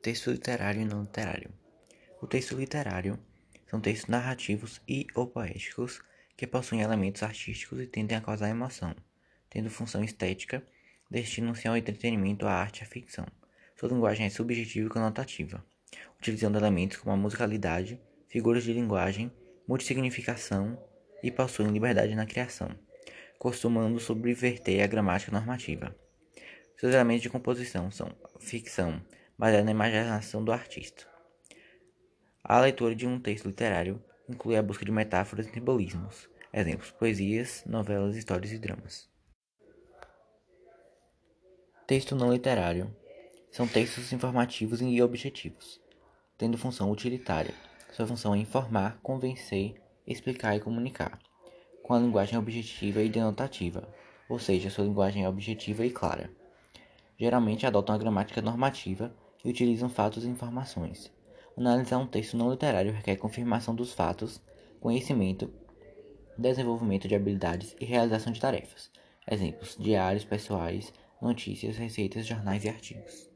Texto literário e não literário. O texto literário são textos narrativos e ou poéticos que possuem elementos artísticos e tendem a causar emoção, tendo função estética, destinam-se ao entretenimento, à arte e à ficção. Sua linguagem é subjetiva e conotativa, utilizando elementos como a musicalidade, figuras de linguagem, multissignificação e possuem liberdade na criação, costumando subverter a gramática normativa. Seus elementos de composição são ficção, baseada na imaginação do artista. A leitura de um texto literário inclui a busca de metáforas e simbolismos. Exemplos: poesias, novelas, histórias e dramas. Texto não literário são textos informativos e objetivos, tendo função utilitária. Sua função é informar, convencer, explicar e comunicar, com a linguagem objetiva e denotativa, ou seja, sua linguagem é objetiva e clara. Geralmente adotam a gramática normativa e utilizam fatos e informações. Analisar um texto não literário requer confirmação dos fatos, conhecimento, desenvolvimento de habilidades e realização de tarefas. Exemplos: diários pessoais, notícias, receitas, jornais e artigos.